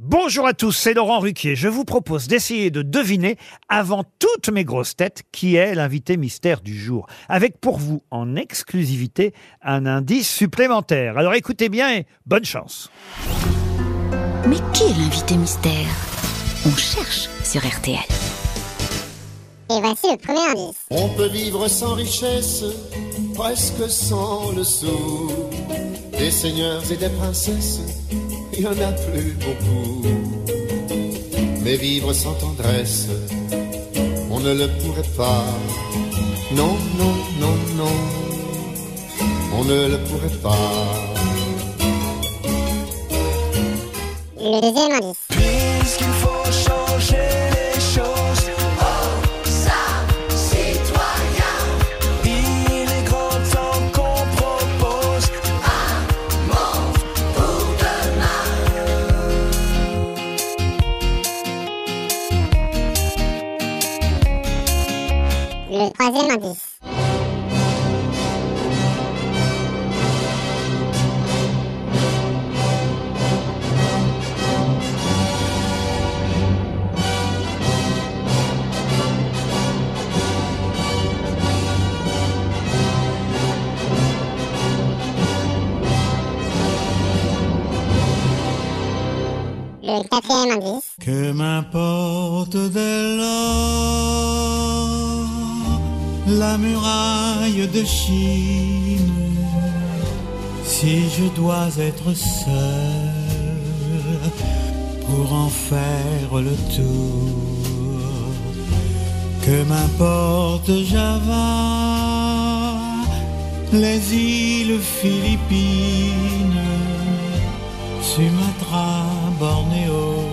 Bonjour à tous, c'est Laurent Ruquier. Je vous propose d'essayer de deviner, avant toutes mes grosses têtes, qui est l'invité mystère du jour. Avec pour vous, en exclusivité, un indice supplémentaire. Alors écoutez bien et bonne chance. Mais qui est l'invité mystère? On cherche sur RTL. Et voici le premier indice. On peut vivre sans richesse, presque sans le sou. Des seigneurs et des princesses, il n'y en a plus beaucoup. Mais vivre sans tendresse, on ne le pourrait pas. Non, non, non, non, on ne le pourrait pas. Le deuxième indice. Puisqu'il faut changer Le troisième indice. Le quatrième indice. Que m'importe dès lors la muraille de Chine si je dois être seul pour en faire le tour. Que m'importe Java, les îles Philippines, Sumatra, Bornéo,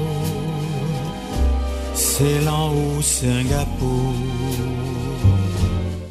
Ceylan ou Singapour.